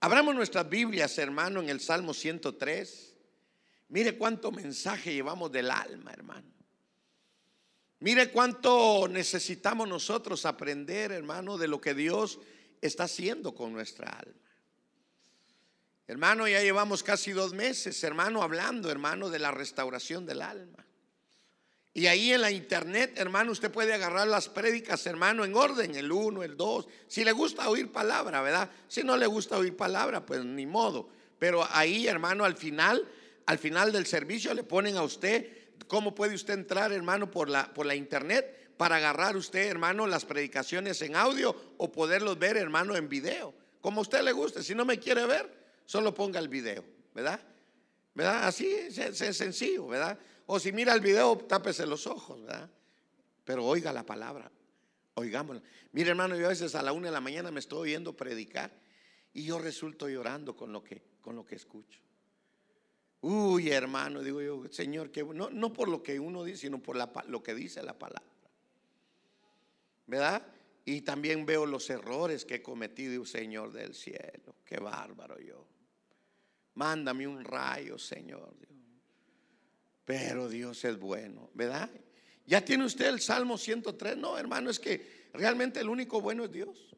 Abramos nuestras Biblias, hermano, en el Salmo 103. Mire cuánto mensaje llevamos del alma, hermano. Mire cuánto necesitamos nosotros aprender, hermano, de lo que Dios está haciendo con nuestra alma. Hermano, ya llevamos casi dos meses, hermano, hablando, hermano, de la restauración del alma. Y ahí en la internet, hermano, usted puede agarrar las prédicas, hermano, en orden, el uno, el dos. Si le gusta oír palabra, ¿verdad? Si no le gusta oír palabra, pues ni modo. Pero ahí, hermano, al final, al final del servicio le ponen a usted cómo puede usted entrar, hermano, por la, por la internet para agarrar usted, hermano, las predicaciones en audio o poderlos ver, hermano, en video. Como a usted le guste. Si no me quiere ver, solo ponga el video, ¿verdad? ¿Verdad? Así es sencillo, ¿verdad? O si mira el video, tápese los ojos, ¿verdad? Pero oiga la palabra, oigámosla. Mire, hermano, yo a veces a la una de la mañana me estoy oyendo predicar y yo resulto llorando con lo que, con lo que escucho. Uy, hermano, digo yo, Señor, que no, no por lo que uno dice, sino por lo que dice la palabra. ¿Verdad? Y también veo los errores que he cometido, Señor del cielo. Qué bárbaro yo. Mándame un rayo, Señor. Pero Dios es bueno, ¿verdad? ¿Ya tiene usted el Salmo 103? No, hermano, es que realmente el único bueno es Dios.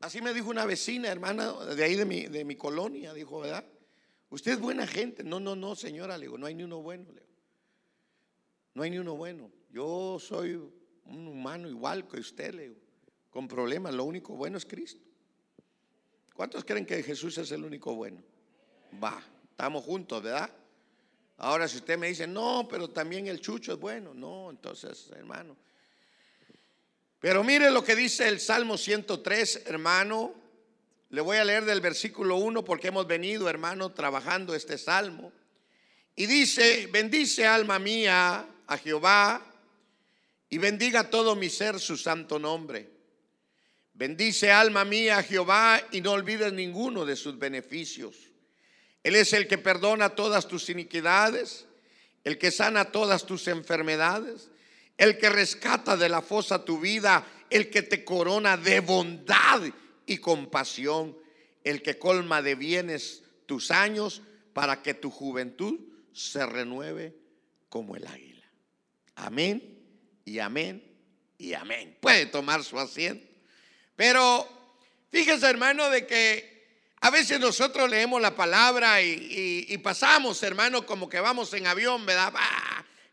Así me dijo una vecina, hermana, de ahí de mi, de mi colonia, dijo, ¿verdad? Usted es buena gente. No, no, no, señora, le digo, no hay ni uno bueno, le. No hay ni uno bueno. Yo soy un humano igual que usted, con problemas. Lo único bueno es Cristo. ¿Cuántos creen que Jesús es el único bueno? Va, estamos juntos, ¿verdad? Ahora, si usted me dice, no, pero también el chucho es bueno, no, entonces, hermano. Pero mire lo que dice el Salmo 103, hermano. Le voy a leer del versículo 1 porque hemos venido, hermano, trabajando este salmo. Y dice, bendice alma mía a Jehová y bendiga todo mi ser su santo nombre. Bendice alma mía a Jehová y no olvides ninguno de sus beneficios él es el que perdona todas tus iniquidades, el que sana todas tus enfermedades, el que rescata de la fosa tu vida, el que te corona de bondad y compasión, el que colma de bienes tus años para que tu juventud se renueve como el águila. Amén y amén y amén. Puede tomar su asiento. Pero fíjese hermano de que a veces nosotros leemos la palabra y, pasamos, hermano, como que vamos en avión, ¿verdad?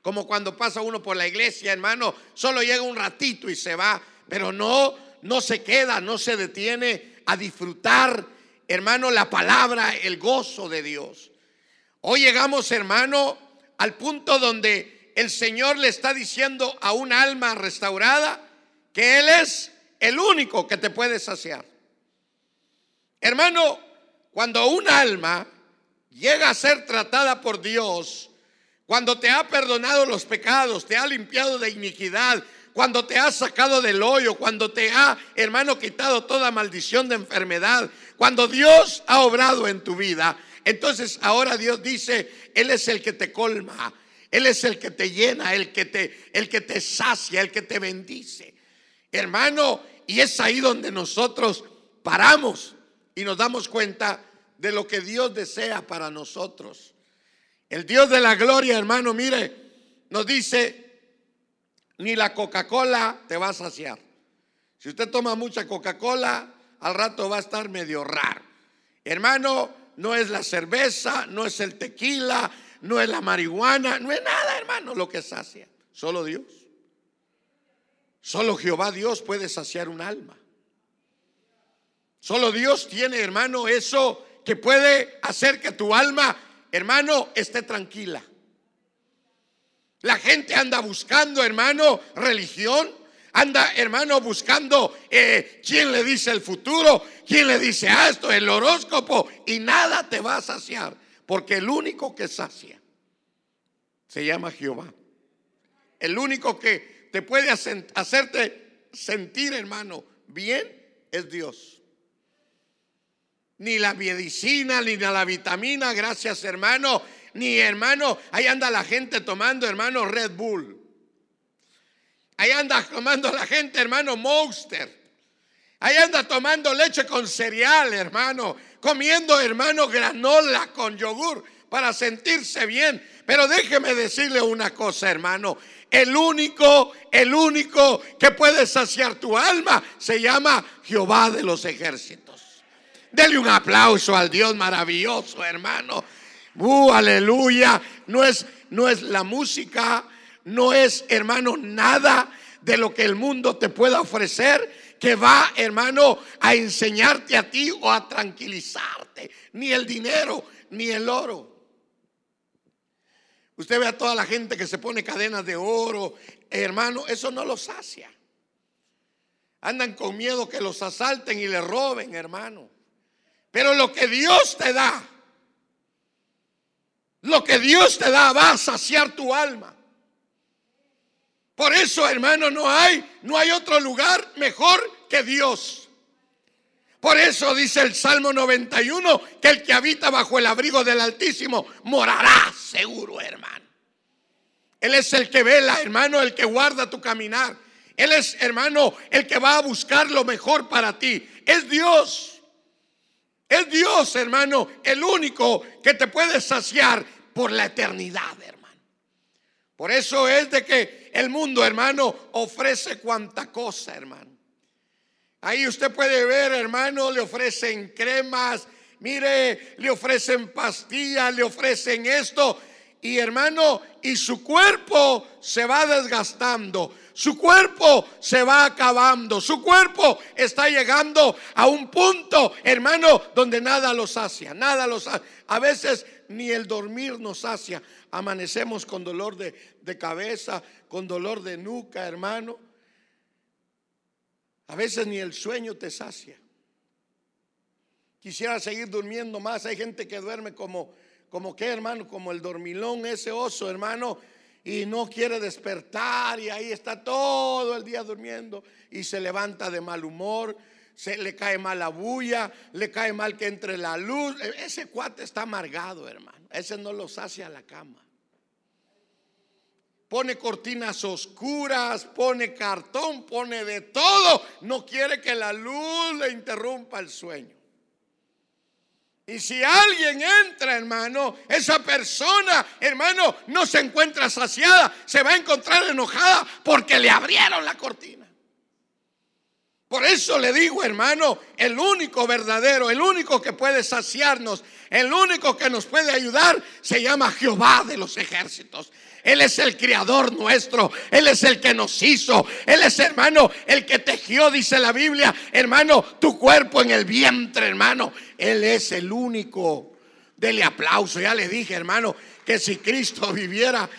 como cuando pasa uno por la iglesia, hermano, solo llega un ratito y se va, pero no, no se queda, no se detiene a disfrutar, hermano, la palabra, el gozo de Dios. Hoy llegamos, hermano, al punto donde el Señor le está diciendo a un alma restaurada que Él es el único que te puede saciar. Hermano, cuando un alma llega a ser tratada por Dios, cuando te ha perdonado los pecados, te ha limpiado de iniquidad, cuando te ha sacado del hoyo, cuando te ha, hermano, quitado toda maldición de enfermedad, cuando Dios ha obrado en tu vida, entonces ahora Dios dice, Él es el que te colma, Él es el que te llena, el que te, el que te sacia, el que te bendice. Hermano, y es ahí donde nosotros paramos y nos damos cuenta de lo que Dios desea para nosotros. El Dios de la gloria, hermano, mire, nos dice, ni la Coca-Cola te va a saciar. Si usted toma mucha Coca-Cola, al rato va a estar medio raro. Hermano, no es la cerveza, no es el tequila, no es la marihuana, no es nada, hermano, lo que sacia. Solo Dios. Solo Jehová Dios puede saciar un alma. Solo Dios tiene, hermano, eso que puede hacer que tu alma, hermano, esté tranquila. La gente anda buscando, hermano, religión. Anda, hermano, buscando eh, quién le dice el futuro, quién le dice ah, esto, el horóscopo, y nada te va a saciar, porque el único que sacia se llama Jehová. El único que te puede hacerte sentir, hermano, bien es Dios ni la medicina, ni la vitamina, gracias hermano, ni hermano, ahí anda la gente tomando hermano Red Bull. Ahí anda tomando la gente hermano Monster. Ahí anda tomando leche con cereal, hermano. Comiendo, hermano, granola con yogur para sentirse bien. Pero déjeme decirle una cosa, hermano. El único, el único que puede saciar tu alma se llama Jehová de los ejércitos. Dele un aplauso al Dios maravilloso, hermano. Uh, aleluya. No es, no es la música, no es, hermano, nada de lo que el mundo te pueda ofrecer que va, hermano, a enseñarte a ti o a tranquilizarte. Ni el dinero, ni el oro. Usted ve a toda la gente que se pone cadenas de oro, hermano, eso no los sacia. Andan con miedo que los asalten y le roben, hermano. Pero lo que Dios te da, lo que Dios te da va a saciar tu alma. Por eso, hermano, no hay, no hay otro lugar mejor que Dios. Por eso dice el Salmo 91 que el que habita bajo el abrigo del Altísimo morará seguro, hermano. Él es el que vela, hermano, el que guarda tu caminar. Él es, hermano, el que va a buscar lo mejor para ti. Es Dios. Es Dios, hermano, el único que te puede saciar por la eternidad, hermano. Por eso es de que el mundo, hermano, ofrece cuanta cosa, hermano. Ahí usted puede ver, hermano, le ofrecen cremas, mire, le ofrecen pastillas, le ofrecen esto. Y hermano, y su cuerpo se va desgastando, su cuerpo se va acabando, su cuerpo está llegando a un punto, hermano, donde nada lo sacia, nada lo sacia. A veces ni el dormir nos sacia. Amanecemos con dolor de, de cabeza, con dolor de nuca, hermano. A veces ni el sueño te sacia. Quisiera seguir durmiendo más. Hay gente que duerme como, como que, hermano, como el dormilón, ese oso, hermano, y no quiere despertar y ahí está todo el día durmiendo y se levanta de mal humor, se le cae mal la bulla, le cae mal que entre la luz. E, ese cuate está amargado, hermano. Ese no lo sacia a la cama. Pone cortinas oscuras, pone cartón, pone de todo. No quiere que la luz le interrumpa el sueño. Y si alguien entra, hermano, esa persona, hermano, no se encuentra saciada, se va a encontrar enojada porque le abrieron la cortina. Por eso le digo, hermano, el único verdadero, el único que puede saciarnos, el único que nos puede ayudar, se llama Jehová de los ejércitos. Él es el creador nuestro. Él es el que nos hizo. Él es, hermano, el que tejió, dice la Biblia, hermano, tu cuerpo en el vientre, hermano. Él es el único. Dele aplauso. Ya le dije, hermano, que si Cristo viviera,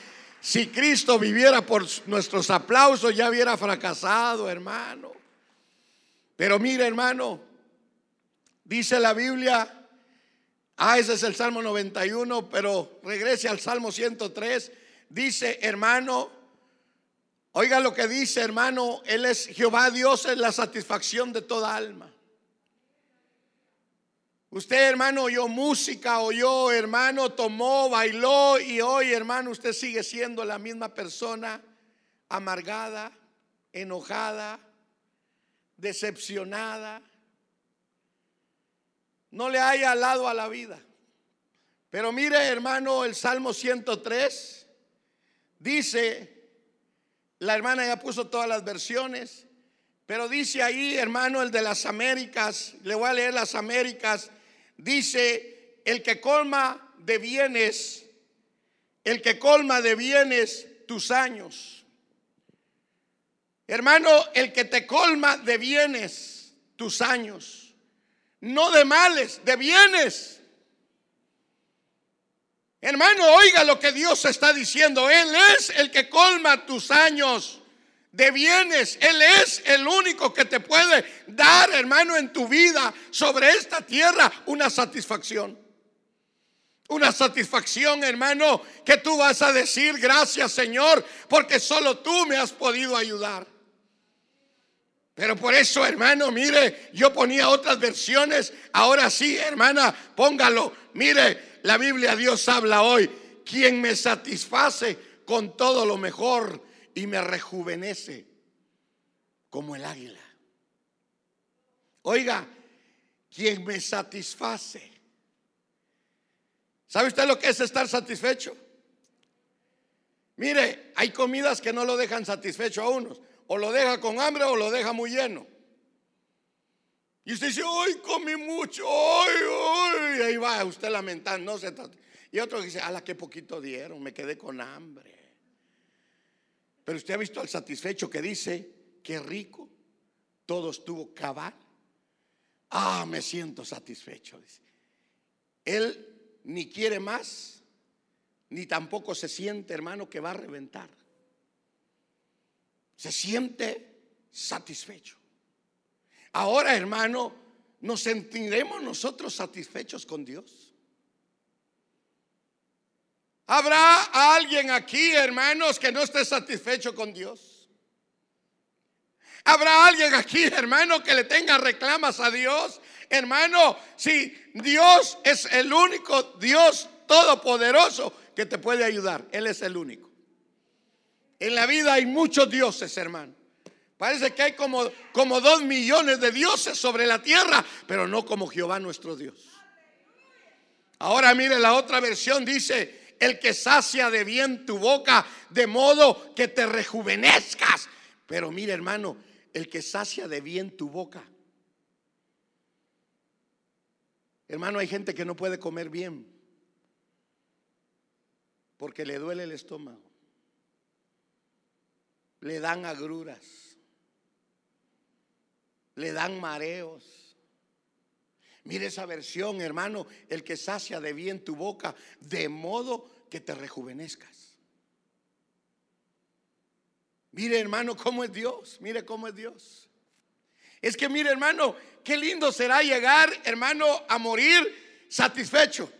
si Cristo viviera por nuestros aplausos, ya hubiera fracasado, hermano. Pero mire, hermano, dice la Biblia, ah, ese es el Salmo 91, pero regrese al Salmo 103, dice, hermano, oiga lo que dice, hermano, Él es Jehová Dios, es la satisfacción de toda alma. Usted, hermano, oyó música, oyó, hermano, tomó, bailó y hoy, hermano, usted sigue siendo la misma persona, amargada, enojada, decepcionada, no le haya lado a la vida. Pero mire, hermano, el Salmo 103 dice, la hermana ya puso todas las versiones, pero dice ahí, hermano, el de las Américas, le voy a leer las Américas, dice, el que colma de bienes, el que colma de bienes tus años Hermano, el que te colma de bienes tus años, no de males, de bienes. Hermano, oiga lo que Dios está diciendo. Él es el que colma tus años de bienes. Él es el único que te puede dar, hermano, en tu vida sobre esta tierra una satisfacción. Una satisfacción, hermano, que tú vas a decir gracias, Señor, porque solo tú me has podido ayudar. Pero por eso, hermano, mire, yo ponía otras versiones. Ahora sí, hermana, póngalo. Mire, la Biblia Dios habla hoy. Quien me satisface con todo lo mejor y me rejuvenece como el águila. Oiga, quien me satisface. ¿Sabe usted lo que es estar satisfecho? Mire, hay comidas que no lo dejan satisfecho a unos. O lo deja con hambre o lo deja muy lleno. Y usted dice, ¡ay, comí mucho! ¡ay, ay! Y ahí va usted lamentando. No se y otro dice, ¡ala, qué poquito dieron! Me quedé con hambre. Pero usted ha visto al satisfecho que dice, ¡qué rico! Todo estuvo cabal. Ah, me siento satisfecho. Dice. Él ni quiere más, ni tampoco se siente, hermano, que va a reventar. Se siente satisfecho. Ahora, hermano, ¿nos sentiremos nosotros satisfechos con Dios? ¿Habrá alguien aquí, hermanos, que no esté satisfecho con Dios? ¿Habrá alguien aquí, hermano, que le tenga reclamas a Dios? Hermano, si Dios es el único Dios todopoderoso que te puede ayudar, Él es el único. En la vida hay muchos dioses, hermano. Parece que hay como, como dos millones de dioses sobre la tierra, pero no como Jehová nuestro Dios. Ahora mire, la otra versión dice, el que sacia de bien tu boca, de modo que te rejuvenezcas. Pero mire, hermano, el que sacia de bien tu boca. Hermano, hay gente que no puede comer bien porque le duele el estómago. Le dan agruras. Le dan mareos. Mire esa versión, hermano, el que sacia de bien tu boca, de modo que te rejuvenezcas. Mire, hermano, cómo es Dios. Mire cómo es Dios. Es que, mire, hermano, qué lindo será llegar, hermano, a morir satisfecho.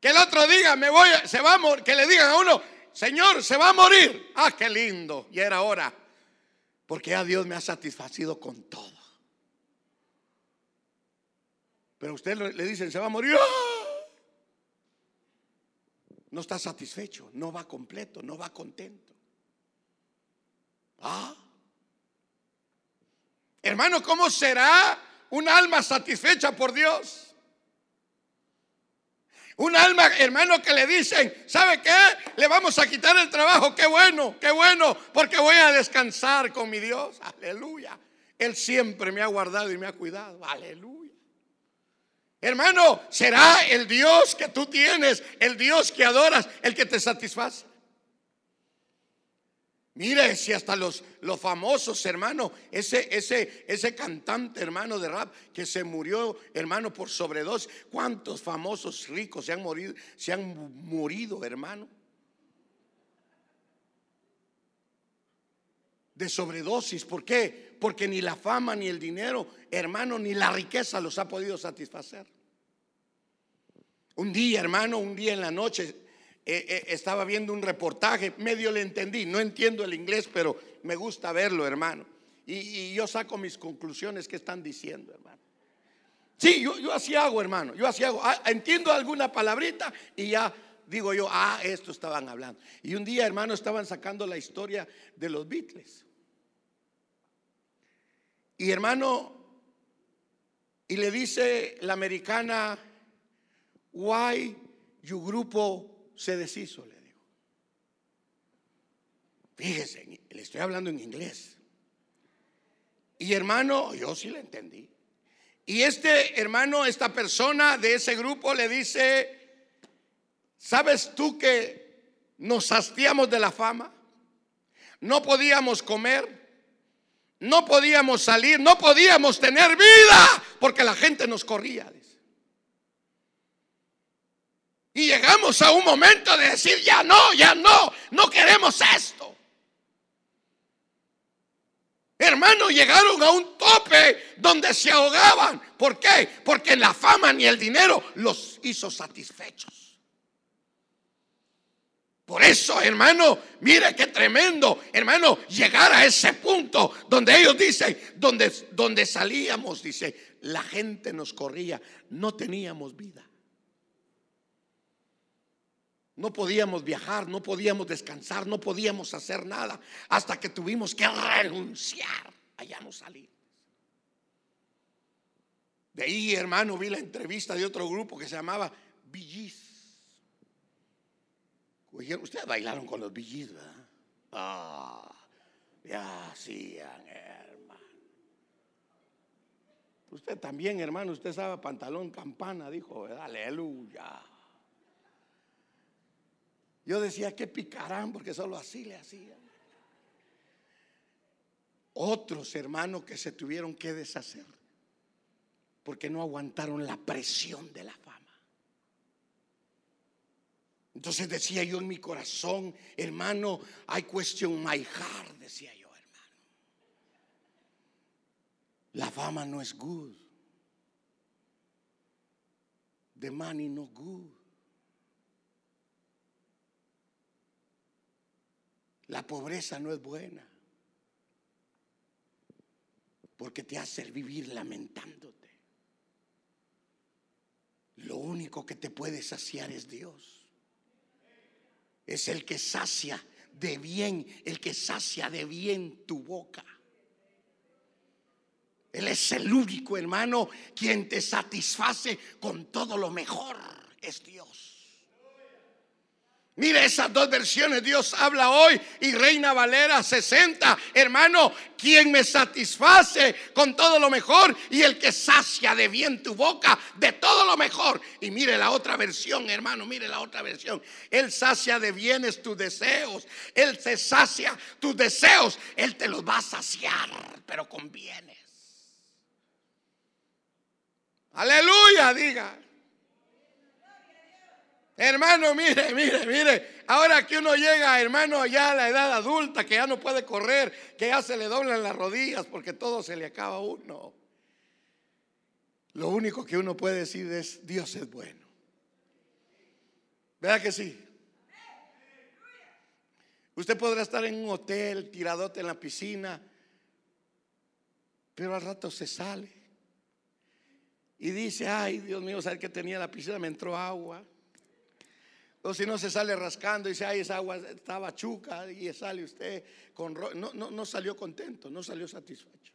Que el otro diga, me voy, se va a morir, que le digan a uno, Señor, se va a morir. Ah, qué lindo. Y era hora. Porque a Dios me ha satisfacido con todo. Pero usted le dicen, se va a morir. ¡Ah! No está satisfecho, no va completo, no va contento. Ah. Hermano, ¿cómo será un alma satisfecha por Dios? Un alma, hermano, que le dicen, ¿sabe qué? Le vamos a quitar el trabajo. Qué bueno, qué bueno, porque voy a descansar con mi Dios. Aleluya. Él siempre me ha guardado y me ha cuidado. Aleluya. Hermano, será el Dios que tú tienes, el Dios que adoras, el que te satisface. Mire, si hasta los, los famosos, hermano, ese, ese, ese cantante, hermano de rap, que se murió, hermano, por sobredosis. ¿Cuántos famosos ricos se han morido, se han morido, hermano? De sobredosis. ¿Por qué? Porque ni la fama, ni el dinero, hermano, ni la riqueza los ha podido satisfacer. Un día, hermano, un día en la noche, eh, eh, estaba viendo un reportaje, medio le entendí, no entiendo el inglés, pero me gusta verlo, hermano. Y, yo saco mis conclusiones que están diciendo, hermano. Sí, yo, yo así hago, hermano, yo así hago. Ah, entiendo alguna palabrita y ya digo yo, ah, esto estaban hablando. Y un día, hermano, estaban sacando la historia de los Beatles. Y hermano, y le dice la americana, why you grupo se deshizo, le digo. Fíjese, le estoy hablando en inglés. Y hermano, yo sí le entendí. Y este hermano, esta persona de ese grupo le dice, ¿sabes tú que nos hastiamos de la fama? No podíamos comer, no podíamos salir, no podíamos tener vida porque la gente nos corría. Y llegamos a un momento de decir, ya no, ya no, no queremos esto. Hermanos, llegaron a un tope donde se ahogaban. ¿Por qué? Porque la fama ni el dinero los hizo satisfechos. Por eso, hermano, mire qué tremendo, hermano, llegar a ese punto donde ellos dicen, donde, donde salíamos, dice, la gente nos corría, no teníamos vida. No podíamos viajar, no podíamos descansar, no podíamos hacer nada hasta que tuvimos que renunciar. Allá no salir. De ahí, hermano, vi la entrevista de otro grupo que se llamaba Villis. Ustedes bailaron con los Villis, ¿verdad? Ah, ya hacían, hermano. Usted también, hermano, usted sabe pantalón campana, dijo, ¿verdad? Aleluya. Yo decía, que picarán, porque solo así le hacían. Otros hermanos que se tuvieron que deshacer porque no aguantaron la presión de la fama. Entonces decía yo en mi corazón, hermano, I question my heart, decía yo, hermano. La fama no es good. The money no good. La pobreza no es buena. Porque te hace vivir lamentándote. Lo único que te puede saciar es Dios. Es el que sacia de bien, el que sacia de bien tu boca. Él es el único hermano quien te satisface con todo lo mejor. Es Dios. Mire esas dos versiones, Dios habla hoy y Reina Valera 60, hermano, quien me satisface con todo lo mejor y el que sacia de bien tu boca de todo lo mejor. Y mire la otra versión, hermano, mire la otra versión. Él sacia de bienes tus deseos, Él te sacia tus deseos, Él te los va a saciar, pero con bienes. Aleluya, diga. Hermano, mire, mire, mire. Ahora que uno llega, hermano, ya a la edad adulta, que ya no puede correr, que ya se le doblan las rodillas porque todo se le acaba a uno. Lo único que uno puede decir es, Dios es bueno. ¿Verdad que sí? Usted podrá estar en un hotel, tiradote en la piscina, pero al rato se sale y dice, ay, Dios mío, ¿sabes que tenía la piscina? Me entró agua. O si no se sale rascando y dice, ay, esa agua estaba chuca y sale usted con... No, no, no salió contento, no salió satisfecho.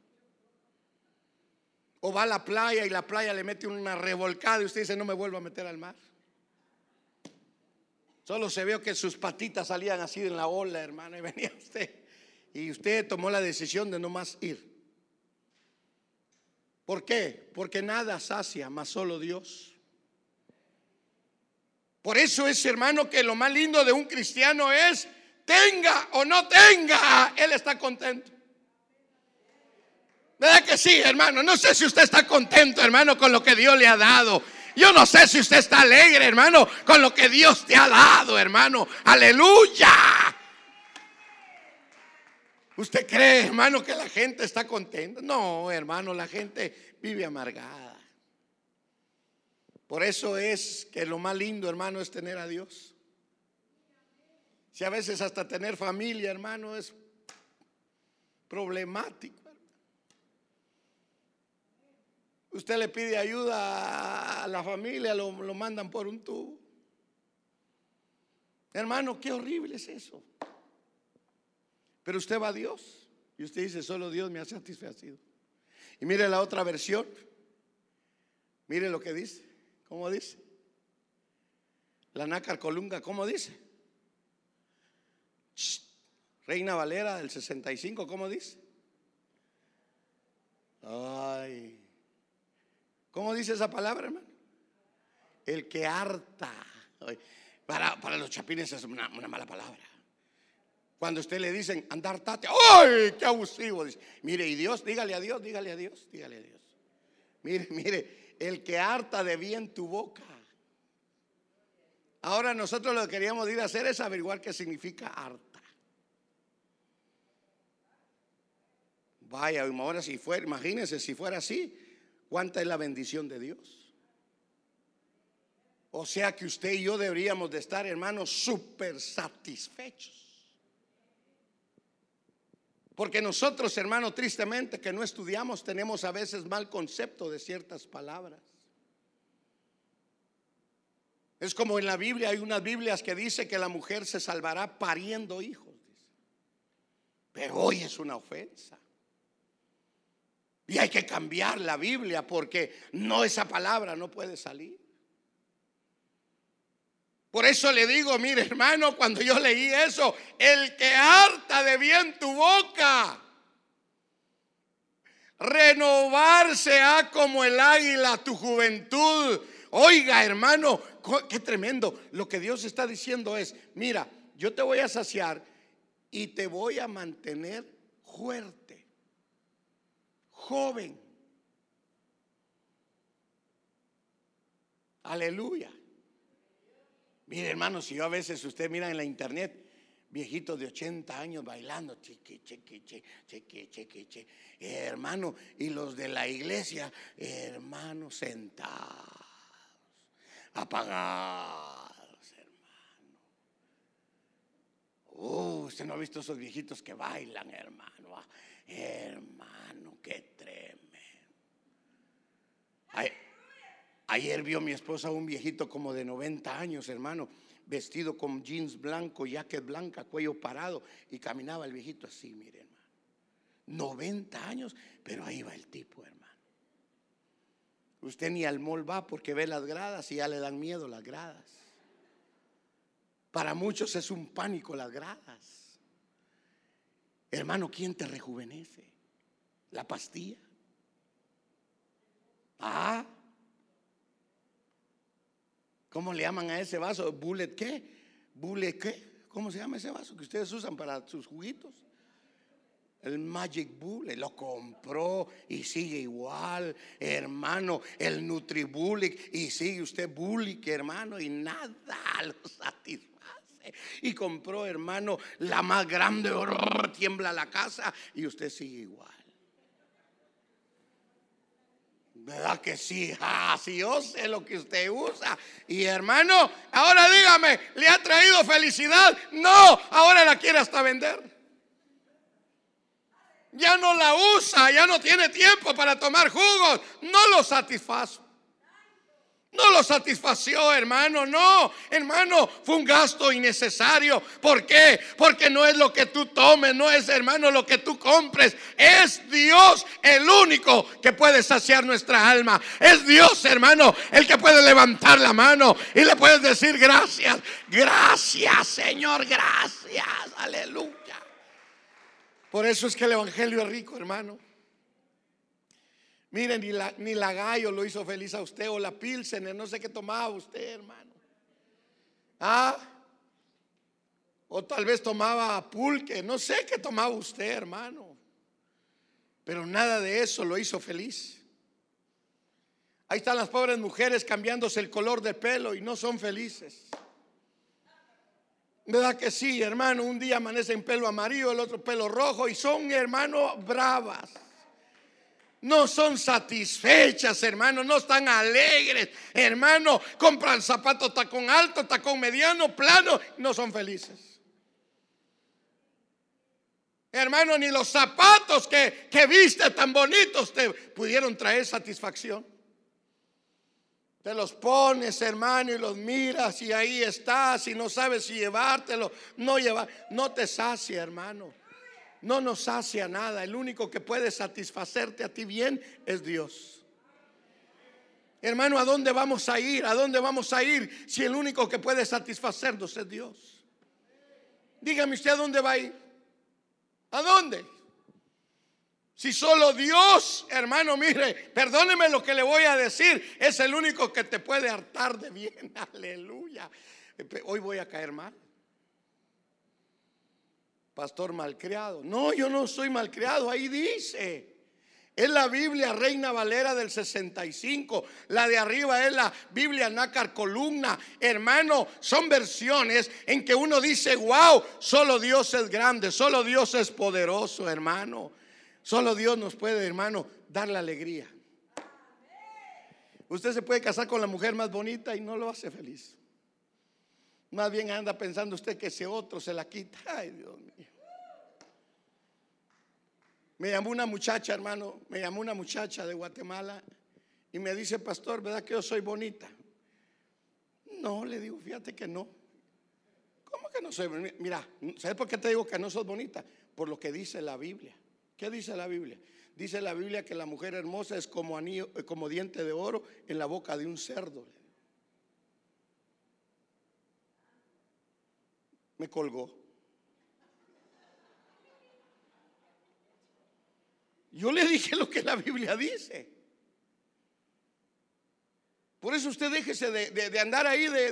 O va a la playa y la playa le mete una revolcada y usted dice, no me vuelvo a meter al mar. Solo se vio que sus patitas salían así en la ola, hermano, y venía usted. Y usted tomó la decisión de no más ir. ¿Por qué? Porque nada sacia, más solo Dios. Por eso es, hermano, que lo más lindo de un cristiano es, tenga o no tenga, él está contento. ¿Verdad que sí, hermano? No sé si usted está contento, hermano, con lo que Dios le ha dado. Yo no sé si usted está alegre, hermano, con lo que Dios te ha dado, hermano. Aleluya. ¿Usted cree, hermano, que la gente está contenta? No, hermano, la gente vive amargada. Por eso es que lo más lindo, hermano, es tener a Dios. Si a veces hasta tener familia, hermano, es problemático. Usted le pide ayuda a la familia, lo, lo mandan por un tubo. Hermano, qué horrible es eso. Pero usted va a Dios y usted dice, solo Dios me ha satisfacido. Y mire la otra versión. Mire lo que dice. ¿Cómo dice? La nácar colunga, ¿cómo dice? Reina Valera del 65, ¿cómo dice? Ay. ¿Cómo dice esa palabra, hermano? El que harta. Para, para los chapines es una, mala palabra. Cuando usted le dicen andar tate, ¡ay! ¡Qué abusivo! Dice, mire, y Dios, dígale a Dios, dígale a Dios, dígale a Dios. Mire, mire, el que harta de bien tu boca. Ahora nosotros lo que queríamos ir a hacer es averiguar qué significa harta. Vaya, ahora si fuera, imagínense si fuera así, cuánta es la bendición de Dios. O sea que usted y yo deberíamos de estar, hermanos, súper satisfechos. Porque nosotros, hermano, tristemente que no estudiamos, tenemos a veces mal concepto de ciertas palabras. Es como en la Biblia, hay unas Biblias que dice que la mujer se salvará pariendo hijos. Pero hoy es una ofensa. Y hay que cambiar la Biblia porque no esa palabra no puede salir. Por eso le digo, mire hermano, cuando yo leí eso, el que harta de bien tu boca, renovarse ha como el águila tu juventud. Oiga hermano, qué tremendo. Lo que Dios está diciendo es, mira, yo te voy a saciar y te voy a mantener fuerte, joven. Aleluya. Mire, hermano, si yo a veces usted mira en la internet viejitos de 80 años bailando, cheque, cheque, cheque, cheque, cheque, cheque, hermano, y los de la iglesia, hermano, sentados, apagados, hermano. Uh, usted no ha visto esos viejitos que bailan, hermano. Ah, hermano, qué tremendo. Ayer vio mi esposa un viejito como de 90 años, hermano, vestido con jeans blanco, jacket blanca, cuello parado, y caminaba el viejito así, mire, hermano. 90 años, pero ahí va el tipo, hermano. Usted ni al mall va porque ve las gradas y ya le dan miedo las gradas. Para muchos es un pánico las gradas. Hermano, ¿quién te rejuvenece? ¿La pastilla? Ah, ¿Cómo le llaman a ese vaso? ¿Bullet qué? ¿Bullet qué? ¿Cómo se llama ese vaso que ustedes usan para sus juguitos? El Magic Bullet lo compró y sigue igual, hermano. El Nutribullet y sigue usted Bullet, hermano, y nada lo satisface. Y compró, hermano, la más grande, tiembla la casa y usted sigue igual. ¿Verdad que sí? Ah, sí, yo sé lo que usted usa. Y hermano, ahora dígame, ¿le ha traído felicidad? No, ahora la quiere hasta vender. Ya no la usa, ya no tiene tiempo para tomar jugos. No lo satisface. No lo satisfació, hermano, no, hermano, fue un gasto innecesario. ¿Por qué? Porque no es lo que tú tomes, no es, hermano, lo que tú compres. Es Dios el único que puede saciar nuestra alma. Es Dios, hermano, el que puede levantar la mano y le puedes decir gracias, gracias, Señor, gracias, aleluya. Por eso es que el Evangelio es rico, hermano. Miren, ni la, ni la gallo lo hizo feliz a usted, o la pilsener, no sé qué tomaba usted, hermano. Ah, o tal vez tomaba pulque, no sé qué tomaba usted, hermano. Pero nada de eso lo hizo feliz. Ahí están las pobres mujeres cambiándose el color de pelo y no son felices. ¿Verdad que sí, hermano? Un día amanecen pelo amarillo, el otro pelo rojo y son, hermano, bravas no son satisfechas, hermano, no están alegres, hermano, compran zapatos tacón alto, tacón mediano, plano, no son felices. Hermano, ni los zapatos que, que viste tan bonitos te pudieron traer satisfacción. Te los pones, hermano, y los miras y ahí estás y no sabes si llevártelo, no llevar, no te sacia, hermano no nos sacia nada. El único que puede satisfacerte a ti bien es Dios. Hermano, ¿a dónde vamos a ir? ¿A dónde vamos a ir si el único que puede satisfacernos es Dios? Dígame usted a dónde va a ir. ¿A dónde? Si solo Dios, hermano, mire, perdóneme lo que le voy a decir, es el único que te puede hartar de bien. Aleluya. Hoy voy a caer mal pastor malcriado. No, yo no soy malcriado, ahí dice. Es la Biblia Reina Valera del 65. La de arriba es la Biblia Nácar Columna. Hermano, son versiones en que uno dice, wow, solo Dios es grande, solo Dios es poderoso, hermano. Solo Dios nos puede, hermano, dar la alegría. Usted se puede casar con la mujer más bonita y no lo hace feliz. Más bien anda pensando usted que ese otro se la quita. Ay, Dios mío. Me llamó una muchacha, hermano, me llamó una muchacha de Guatemala y me dice, pastor, ¿verdad que yo soy bonita? No, le digo, fíjate que no. ¿Cómo que no soy bonita? Mira, ¿sabes por qué te digo que no sos bonita? Por lo que dice la Biblia. ¿Qué dice la Biblia? Dice la Biblia que la mujer hermosa es como anillo, eh, como diente de oro en la boca de un cerdo. Me colgó. Yo le dije lo que la Biblia dice. Por eso usted déjese de, andar ahí de,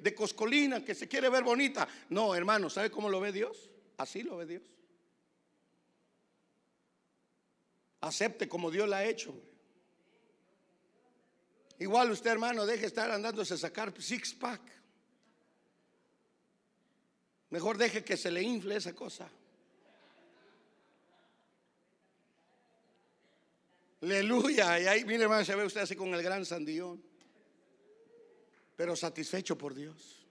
de, coscolina, que se quiere ver bonita. No, hermano, ¿sabe cómo lo ve Dios? Así lo ve Dios. Acepte como Dios la ha hecho. Igual usted, hermano, deje estar andándose a sacar six pack. Mejor deje que se le infle esa cosa. Aleluya. Y ahí, mire, hermano, se ve usted así con el gran sandillón pero satisfecho por Dios.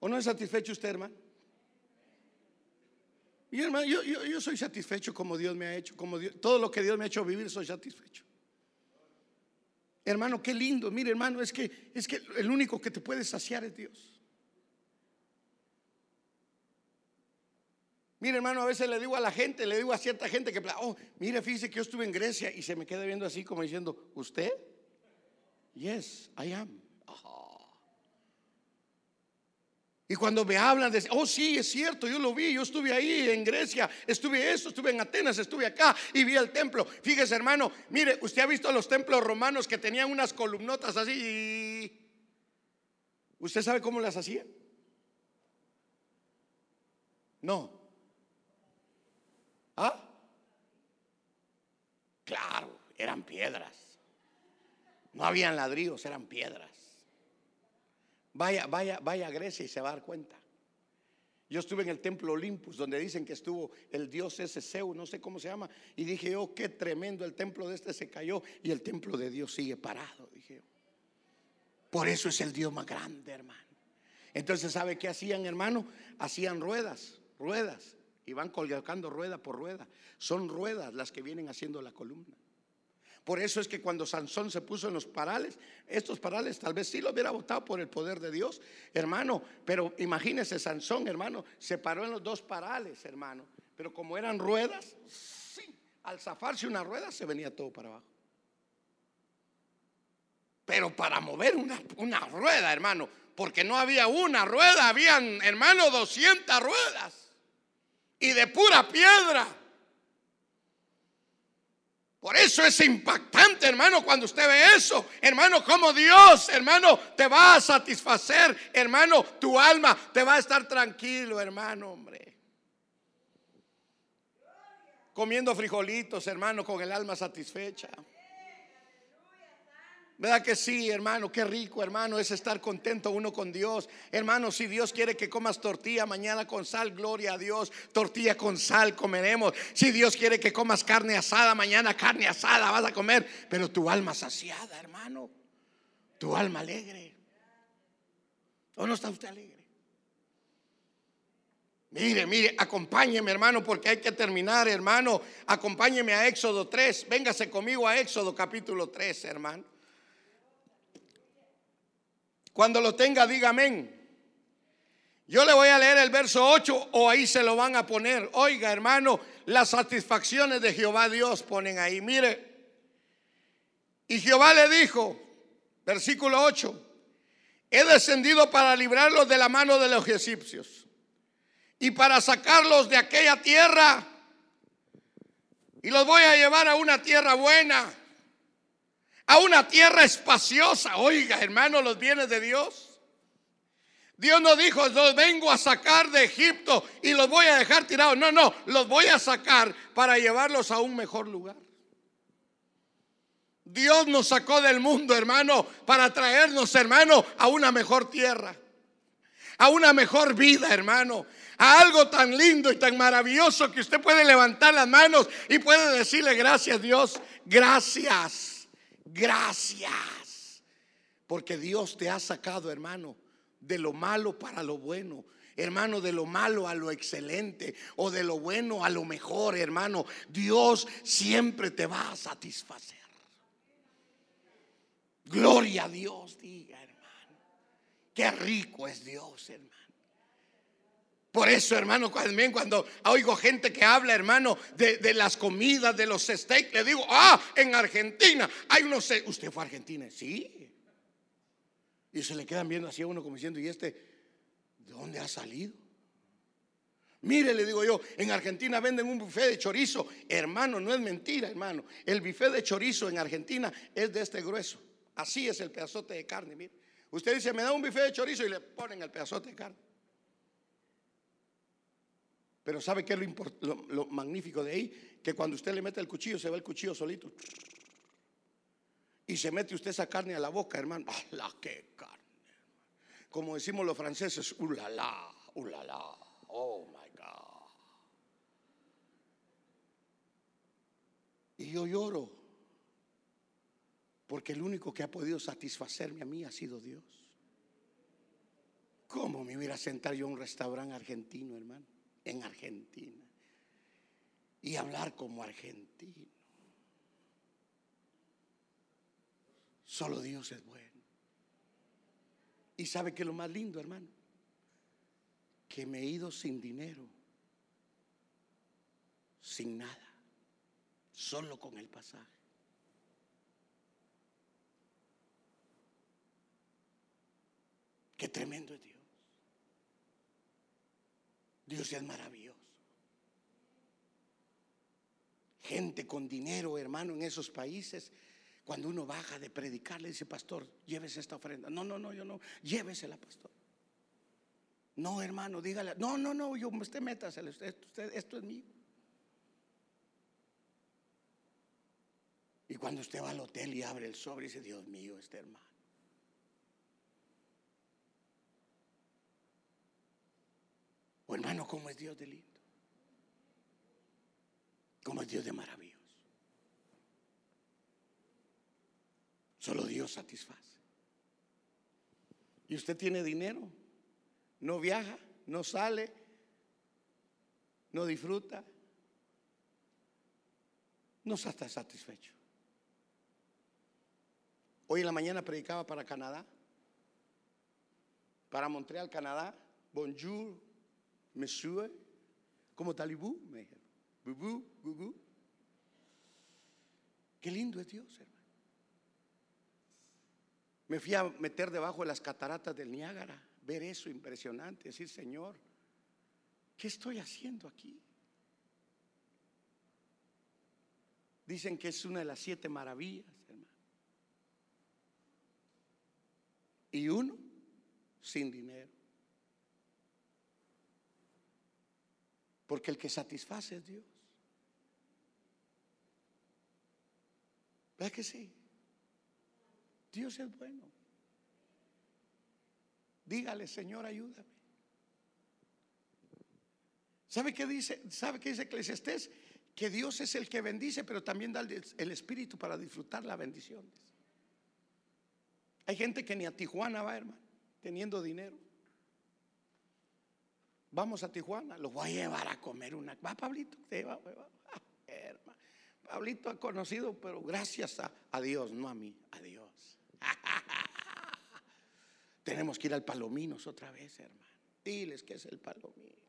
¿O no es satisfecho usted, hermano? Y hermano, yo, yo, soy satisfecho como Dios me ha hecho, como todo lo que Dios me ha hecho vivir, soy satisfecho. Hermano, qué lindo. Mire, hermano, es que es que el único que te puede saciar es Dios. Mire, hermano, a veces le digo a la gente, le digo a cierta gente que, oh, mire, fíjese que yo estuve en Grecia y se me queda viendo así como diciendo, ¿usted? Yes, I am. Y cuando me hablan de, oh sí, es cierto, yo lo vi, yo estuve ahí en Grecia, estuve esto, estuve en Atenas, estuve acá y vi el templo. Fíjese hermano, mire, usted ha visto los templos romanos que tenían unas columnotas así. ¿Usted sabe cómo las hacían? No. ¿Ah? Claro, eran piedras. No habían ladrillos, eran piedras. Vaya, vaya, vaya a Grecia y se va a dar cuenta. Yo estuve en el templo Olympus, donde dicen que estuvo el dios ese Zeus, no sé cómo se llama, y dije yo, qué tremendo, el templo de este se cayó y el templo de Dios sigue parado, dije. Por eso es el Dios más grande, hermano. Entonces, ¿sabe qué hacían, hermano? Hacían ruedas, ruedas, y van colgando rueda por rueda. Son ruedas las que vienen haciendo la columna. Por eso es que cuando Sansón se puso en los parales, estos parales tal vez sí lo hubiera votado por el poder de Dios, hermano. Pero imagínese, Sansón, hermano, se paró en los dos parales, hermano. Pero como eran ruedas, sí, al zafarse una rueda se venía todo para abajo. Pero para mover una, una rueda, hermano, porque no había una rueda, habían, hermano, 200 ruedas. Y de pura piedra. Por eso es impactante, hermano, cuando usted ve eso. Hermano, como Dios, hermano, te va a satisfacer. Hermano, tu alma te va a estar tranquilo, hermano, hombre. Comiendo frijolitos, hermano, con el alma satisfecha. ¿Verdad que sí, hermano? Qué rico, hermano, es estar contento uno con Dios. Hermano, si Dios quiere que comas tortilla mañana con sal, gloria a Dios. Tortilla con sal comeremos. Si Dios quiere que comas carne asada, mañana carne asada vas a comer. Pero tu alma saciada, hermano. Tu alma alegre. ¿O no está usted alegre? Mire, mire, acompáñeme, hermano, porque hay que terminar, hermano. Acompáñeme a Éxodo 3. Véngase conmigo a Éxodo capítulo 3, hermano. Cuando lo tenga, diga amén. Yo le voy a leer el verso 8 o ahí se lo van a poner. Oiga, hermano, las satisfacciones de Jehová Dios ponen ahí. Mire. Y Jehová le dijo, versículo 8, he descendido para librarlos de la mano de los egipcios y para sacarlos de aquella tierra y los voy a llevar a una tierra buena a una tierra espaciosa. Oiga, hermano, los bienes de Dios. Dios no dijo, los vengo a sacar de Egipto y los voy a dejar tirados. No, no, los voy a sacar para llevarlos a un mejor lugar. Dios nos sacó del mundo, hermano, para traernos, hermano, a una mejor tierra, a una mejor vida, hermano, a algo tan lindo y tan maravilloso que usted puede levantar las manos y puede decirle gracias, Dios, gracias. Gracias. Porque Dios te ha sacado, hermano, de lo malo para lo bueno. Hermano, de lo malo a lo excelente o de lo bueno a lo mejor, hermano. Dios siempre te va a satisfacer. Gloria a Dios, diga, hermano. Qué rico es Dios, hermano. Por eso, hermano, también cuando oigo gente que habla, hermano, de, las comidas, de los steaks, le digo, ah, en Argentina hay unos... ¿Usted fue a Argentina? Sí. Y se le quedan viendo así a uno como diciendo, ¿y este de dónde ha salido? Mire, le digo yo, en Argentina venden un buffet de chorizo. Hermano, no es mentira, hermano. El buffet de chorizo en Argentina es de este grueso. Así es el pedazote de carne, mire. Usted dice, me da un buffet de chorizo y le ponen el pedazote de carne. Pero ¿sabe qué es lo, magnífico de ahí? Que cuando usted le mete el cuchillo, se ve el cuchillo solito. Y se mete usted esa carne a la boca, hermano. ¡Ah, la qué carne! Como decimos los franceses, ¡ulala! ¡ulala! ¡Oh, my God! Y yo lloro. Porque el único que ha podido satisfacerme a mí ha sido Dios. ¿Cómo me hubiera sentado yo en un restaurante argentino, hermano? En Argentina. Y hablar como argentino. Solo Dios es bueno. Y sabe que lo más lindo, hermano, que me he ido sin dinero, sin nada, solo con el pasaje. Qué tremendo es Dios. Dios es maravilloso. Gente con dinero, hermano, en esos países cuando uno baja de predicar, le dice, pastor, llévese esta ofrenda. No, no, no, yo no, llévesela, pastor. No, hermano, dígale, no, no, no, yo, usted métasela, esto es mío. Y cuando usted va al hotel y abre el sobre, dice, Dios mío, este hermano. O hermano, ¿cómo es Dios de lindo? ¿Cómo es Dios de maravilla? Solo Dios satisface. Y usted tiene dinero, no viaja, no sale, no disfruta, no está satisfecho. Hoy en la mañana predicaba para Canadá, para Montreal, Canadá. Bonjour, monsieur. ¿Cómo talibú? Me dijeron. Qué lindo es Dios, hermano. Me fui a meter debajo de las cataratas del Niágara, ver eso impresionante, decir, Señor, ¿qué estoy haciendo aquí? Dicen que es una de las siete maravillas, hermano. Y uno sin dinero. Porque el que satisface es Dios. ¿Verdad que sí? Dios es bueno. Dígale, Señor, ayúdame. ¿Sabe qué dice? ¿Sabe qué dice Eclesiastés? Que Dios es el que bendice, pero también da el espíritu para disfrutar la bendición. Hay gente que ni a Tijuana va, hermano, teniendo dinero. Vamos a Tijuana, lo voy a llevar a comer una. Va, Pablito, va, ah, Pablito ha conocido, pero gracias a, a Dios, no a mí, a Dios. Tenemos que ir al Palominos otra vez, hermano. Diles que es el Palomino.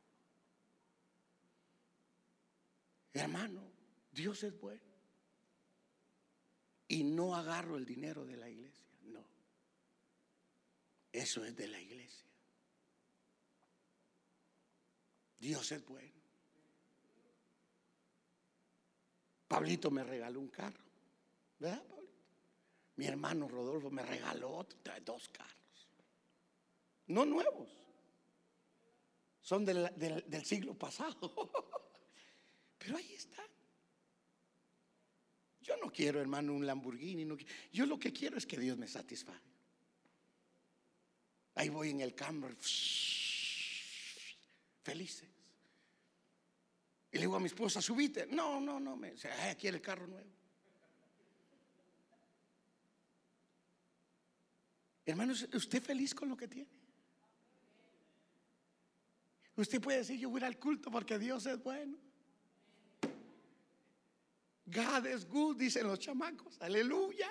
Hermano, Dios es bueno. Y no agarro el dinero de la iglesia, no. Eso es de la iglesia. Dios es bueno. Pablito me regaló un carro, ¿verdad, mi hermano Rodolfo me regaló dos carros. No nuevos. Son del, siglo pasado. Pero ahí está. Yo no quiero, hermano, un Lamborghini. yo lo que quiero es que Dios me satisfaga. Ahí voy en el Camry. Felices. Y le digo a mi esposa, subite. No, no, no. Me dice, quiere el carro nuevo. Hermanos, ¿usted feliz con lo que tiene? Usted puede decir, yo voy al culto porque Dios es bueno. God is good, dicen los chamacos. Aleluya.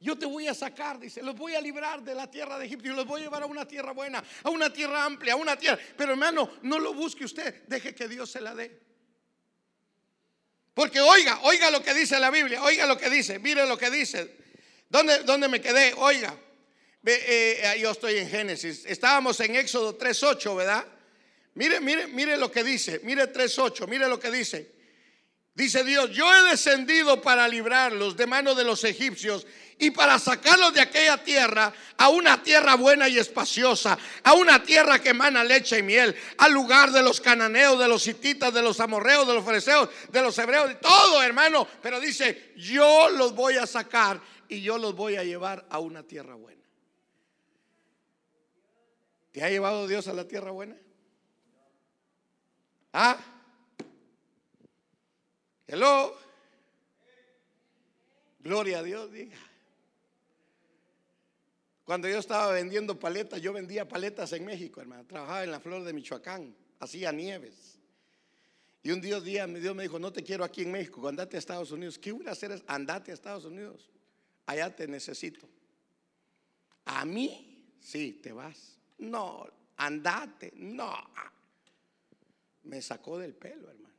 Yo te voy a sacar, dice, los voy a librar de la tierra de Egipto y los voy a llevar a una tierra buena, a una tierra amplia, a una tierra. Pero hermano, no lo busque usted, deje que Dios se la dé. Porque oiga, oiga lo que dice la Biblia, oiga lo que dice, mire lo que dice. ¿Dónde, dónde me quedé? Oiga, eh, yo estoy en Génesis. Estábamos en Éxodo 3.8, ¿verdad? Mire, mire, mire lo que dice, mire 3.8, mire lo que dice. Dice Dios, yo he descendido para librarlos de mano de los egipcios y para sacarlos de aquella tierra a una tierra buena y espaciosa, a una tierra que emana leche y miel, al lugar de los cananeos, de los hititas, de los amorreos, de los fariseos, de los hebreos, de todo hermano. Pero dice, yo los voy a sacar y yo los voy a llevar a una tierra buena. ¿Te ha llevado Dios a la tierra buena? ¿Ah? Hello. Gloria a Dios, diga. Cuando yo estaba vendiendo paletas, yo vendía paletas en México, hermano. Trabajaba en la flor de Michoacán, hacía nieves. Y un día, Dios me dijo, no te quiero aquí en México, andate a Estados Unidos. ¿Qué voy a hacer? Andate a Estados Unidos. Allá te necesito. A mí, sí, te vas. No, andate. No. Me sacó del pelo, hermano.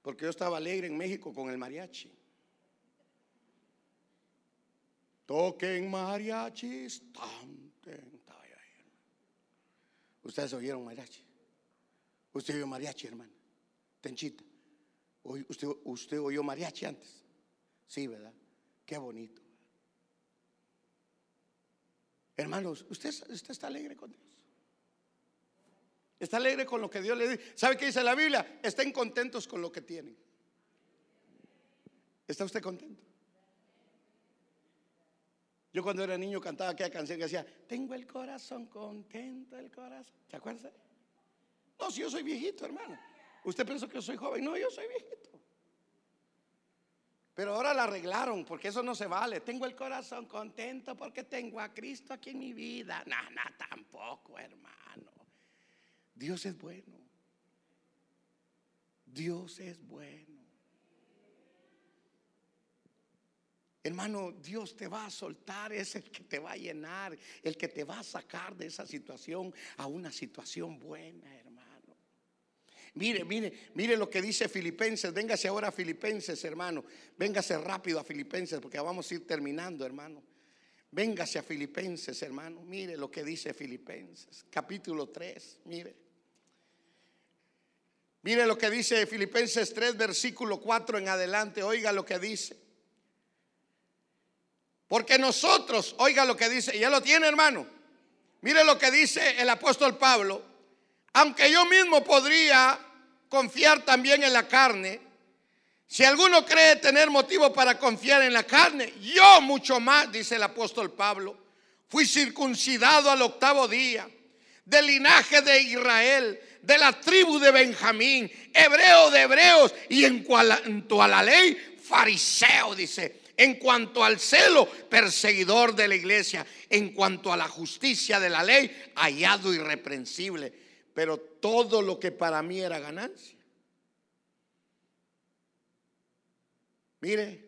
Porque yo estaba alegre en México con el mariachi. Toquen mariachis. Ustedes oyeron mariachi. Usted oyó mariachi, hermano. Tenchita. ¿Usted, usted oyó mariachi antes? Sí, ¿verdad? Qué bonito. Hermanos, ¿usted, ¿usted está alegre con Dios? ¿Está alegre con lo que Dios le dice? ¿Sabe qué dice la Biblia? Estén contentos con lo que tienen. ¿Está usted contento? Yo cuando era niño cantaba aquella canción que decía, tengo el corazón contento, el corazón. ¿Se acuerda? No, si yo soy viejito, hermano. Usted pensó que yo soy joven. No, yo soy viejito. Pero ahora la arreglaron porque eso no se vale. Tengo el corazón contento porque tengo a Cristo aquí en mi vida. No, no, tampoco, hermano. Dios es bueno. Dios es bueno. Hermano, Dios te va a soltar, es el que te va a llenar, el que te va a sacar de esa situación a una situación buena, hermano. Mire, mire, mire lo que dice Filipenses. Véngase ahora a Filipenses, hermano. Véngase rápido a Filipenses porque vamos a ir terminando, hermano. Véngase a Filipenses, hermano. Mire lo que dice Filipenses, capítulo 3. Mire. Mire lo que dice Filipenses 3, versículo 4 en adelante. Oiga lo que dice. Porque nosotros, oiga lo que dice, ya lo tiene hermano. Mire lo que dice el apóstol Pablo. Aunque yo mismo podría confiar también en la carne, si alguno cree tener motivo para confiar en la carne, yo mucho más, dice el apóstol Pablo, fui circuncidado al octavo día, del linaje de Israel, de la tribu de Benjamín, hebreo de hebreos, y en cuanto a la ley, fariseo, dice en cuanto al celo, perseguidor de la iglesia, en cuanto a la justicia de la ley, hallado irreprensible. Pero todo lo que para mí era ganancia. Mire,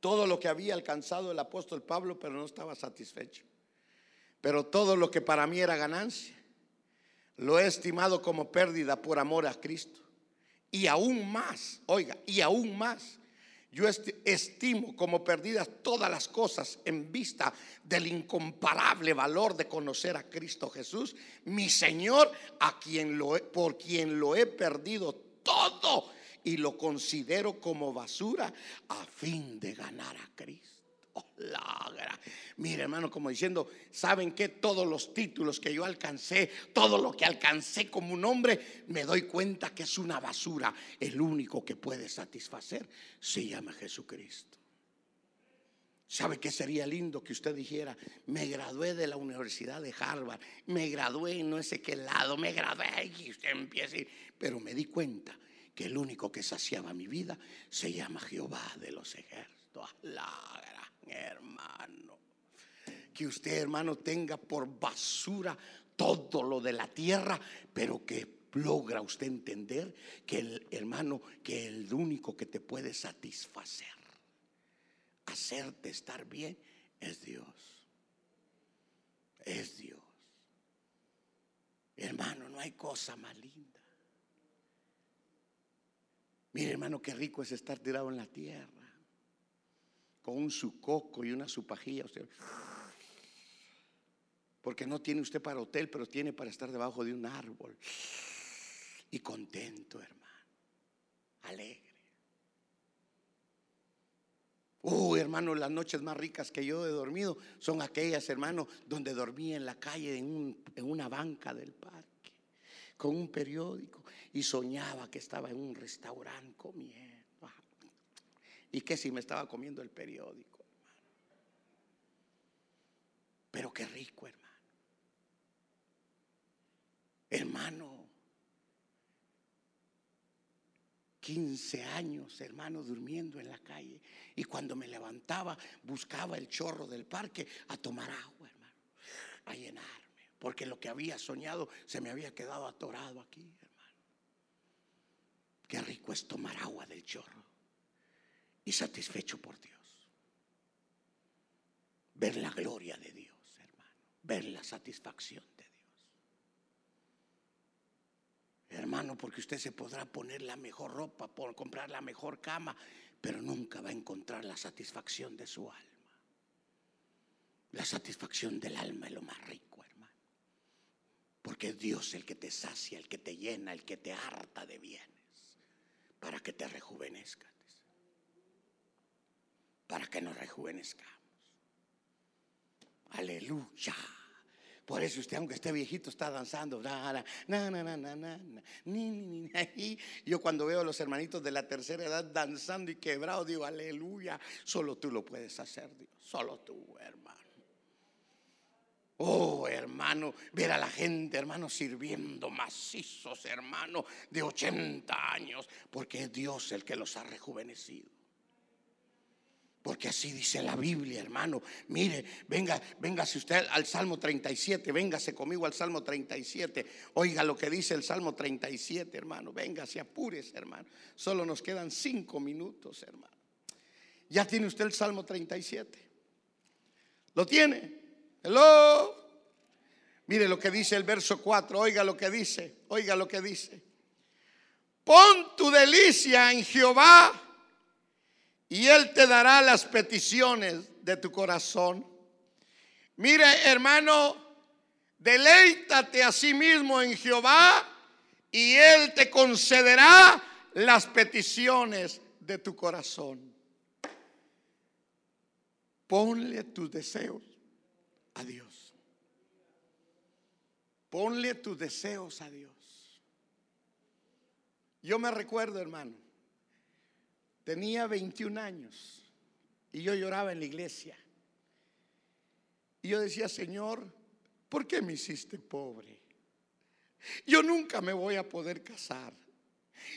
todo lo que había alcanzado el apóstol Pablo, pero no estaba satisfecho. Pero todo lo que para mí era ganancia, lo he estimado como pérdida por amor a Cristo. Y aún más, oiga, y aún más yo estimo como perdidas todas las cosas en vista del incomparable valor de conocer a Cristo Jesús, mi Señor, a quien lo por quien lo he perdido todo y lo considero como basura a fin de ganar a Cristo. Oh, Mire, hermano, como diciendo, ¿saben que Todos los títulos que yo alcancé, todo lo que alcancé como un hombre, me doy cuenta que es una basura. El único que puede satisfacer se llama Jesucristo. ¿Sabe qué sería lindo que usted dijera? Me gradué de la Universidad de Harvard, me gradué en no sé qué lado, me gradué y usted empieza, pero me di cuenta que el único que saciaba mi vida se llama Jehová de los ejércitos. La hermano. Que usted, hermano, tenga por basura todo lo de la tierra, pero que logra usted entender que el hermano, que el único que te puede satisfacer, hacerte estar bien es Dios. Es Dios. Hermano, no hay cosa más linda. Mire, hermano, qué rico es estar tirado en la tierra. Con un sucoco y una supajilla. Usted, porque no tiene usted para hotel, pero tiene para estar debajo de un árbol. Y contento, hermano. Alegre. Oh, hermano, las noches más ricas que yo he dormido son aquellas, hermano, donde dormí en la calle, en, en una banca del parque, con un periódico, y soñaba que estaba en un restaurante comiendo. Y que si me estaba comiendo el periódico, hermano. Pero qué rico, hermano. Hermano, 15 años, hermano, durmiendo en la calle. Y cuando me levantaba, buscaba el chorro del parque a tomar agua, hermano, a llenarme. Porque lo que había soñado se me había quedado atorado aquí, hermano. Qué rico es tomar agua del chorro. Y satisfecho por Dios. Ver la gloria de Dios, hermano. Ver la satisfacción Hermano, porque usted se podrá poner la mejor ropa, por comprar la mejor cama, pero nunca va a encontrar la satisfacción de su alma. La satisfacción del alma es lo más rico, hermano. Porque es Dios el que te sacia, el que te llena, el que te harta de bienes, para que te rejuvenezcas. Para que nos rejuvenezcamos. Aleluya. Por eso usted, aunque esté viejito, está danzando. Yo cuando veo a los hermanitos de la tercera edad danzando y quebrados, digo, aleluya, solo tú lo puedes hacer, Dios. Solo tú, hermano. Oh, hermano, ver a la gente, hermano, sirviendo macizos, hermano, de 80 años, porque es Dios el que los ha rejuvenecido. Porque así dice la Biblia, hermano. Mire, venga, véngase usted al Salmo 37, véngase conmigo al Salmo 37. Oiga lo que dice el Salmo 37, hermano. Véngase, apúrese, hermano. Solo nos quedan cinco minutos, hermano. ¿Ya tiene usted el Salmo 37? ¿Lo tiene? Hello. Mire lo que dice el verso 4. Oiga lo que dice. Oiga lo que dice. Pon tu delicia en Jehová y Él te dará las peticiones de tu corazón. Mire, hermano, deleítate a sí mismo en Jehová y Él te concederá las peticiones de tu corazón. Ponle tus deseos a Dios. Ponle tus deseos a Dios. Yo me recuerdo, hermano, Tenía 21 años y yo lloraba en la iglesia. Y yo decía, Señor, ¿por qué me hiciste pobre? Yo nunca me voy a poder casar.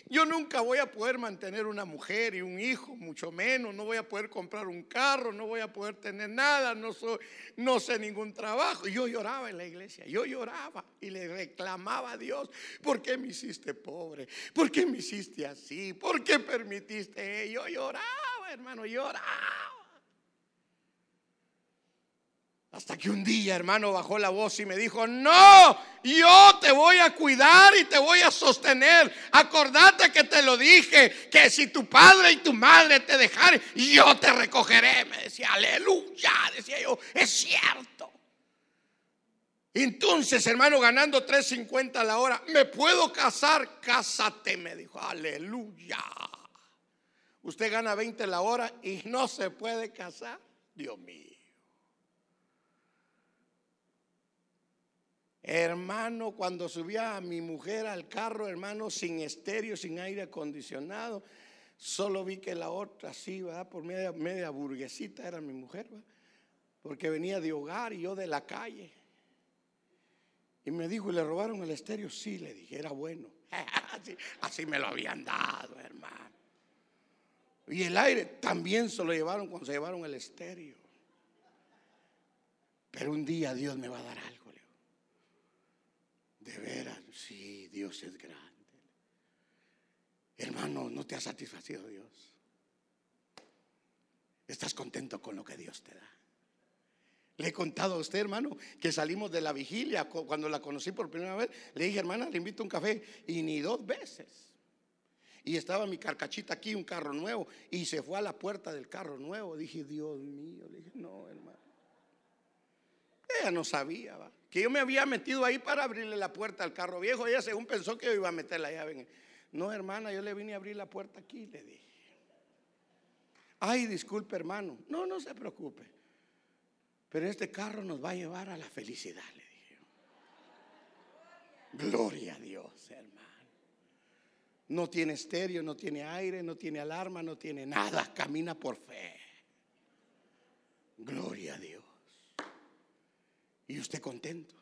Yo nunca voy a poder mantener una mujer y un hijo, mucho menos. No voy a poder comprar un carro, no voy a poder tener nada, no, soy, no sé ningún trabajo. Yo lloraba en la iglesia, yo lloraba y le reclamaba a Dios, ¿por qué me hiciste pobre? ¿Por qué me hiciste así? ¿Por qué permitiste? Yo lloraba, hermano, lloraba. Hasta que un día, hermano, bajó la voz y me dijo, no, yo te voy a cuidar y te voy a sostener. Acordate que te lo dije, que si tu padre y tu madre te dejaren, yo te recogeré. Me decía, aleluya, decía yo, es cierto. Entonces, hermano, ganando 3.50 a la hora, ¿me puedo casar? Cásate, me dijo, aleluya. Usted gana 20 la hora y no se puede casar. Dios mío. Hermano, cuando subía a mi mujer al carro, hermano, sin estéreo, sin aire acondicionado, solo vi que la otra sí, ¿verdad? Por media, media burguesita era mi mujer, Porque venía de hogar y yo de la calle. Y me dijo, ¿y le robaron el estéreo? Sí, le dije, era bueno. así, así me lo habían dado, hermano. Y el aire también se lo llevaron cuando se llevaron el estéreo. Pero un día Dios me va a dar algo. De veras, sí, Dios es grande. Hermano, no te ha satisfacido Dios. ¿Estás contento con lo que Dios te da? Le he contado a usted, hermano, que salimos de la vigilia. Cuando la conocí por primera vez, le dije, hermana, le invito a un café. Y ni dos veces. Y estaba mi carcachita aquí, un carro nuevo. Y se fue a la puerta del carro nuevo. Dije, Dios mío. Le dije, no, hermano. Ella no sabía, ¿va? Que yo me había metido ahí para abrirle la puerta al carro viejo. Ella según pensó que yo iba a meter la llave. No, hermana, yo le vine a abrir la puerta aquí, le dije. Ay, disculpe, hermano. No, no se preocupe. Pero este carro nos va a llevar a la felicidad, le dije. Gloria a Dios, hermano. No tiene estéreo, no tiene aire, no tiene alarma, no tiene nada. Camina por fe. Gloria a Dios. Y usted contento.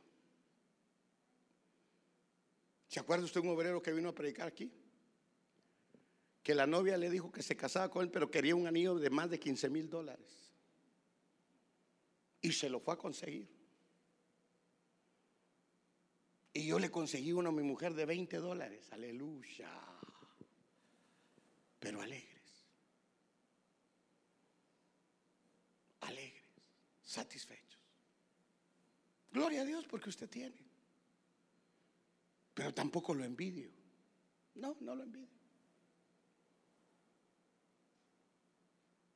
¿Se acuerda usted un obrero que vino a predicar aquí? Que la novia le dijo que se casaba con él, pero quería un anillo de más de 15 mil dólares. Y se lo fue a conseguir. Y yo le conseguí uno a mi mujer de 20 dólares. Aleluya. Pero alegres. Alegres. Satisfechos. Gloria a Dios porque usted tiene. Pero tampoco lo envidio. No, no lo envidio.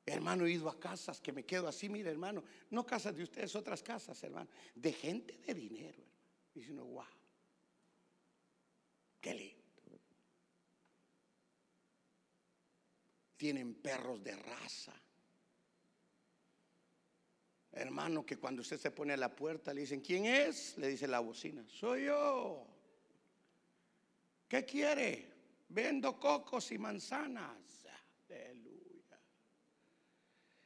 Hermano, he ido a casas que me quedo así, mire hermano, no casas de ustedes, otras casas, hermano, de gente de dinero. Hermano. Dice uno, wow, qué lindo. Tienen perros de raza. Hermano, que cuando usted se pone a la puerta le dicen, ¿quién es? Le dice la bocina, soy yo. ¿Qué quiere? Vendo cocos y manzanas.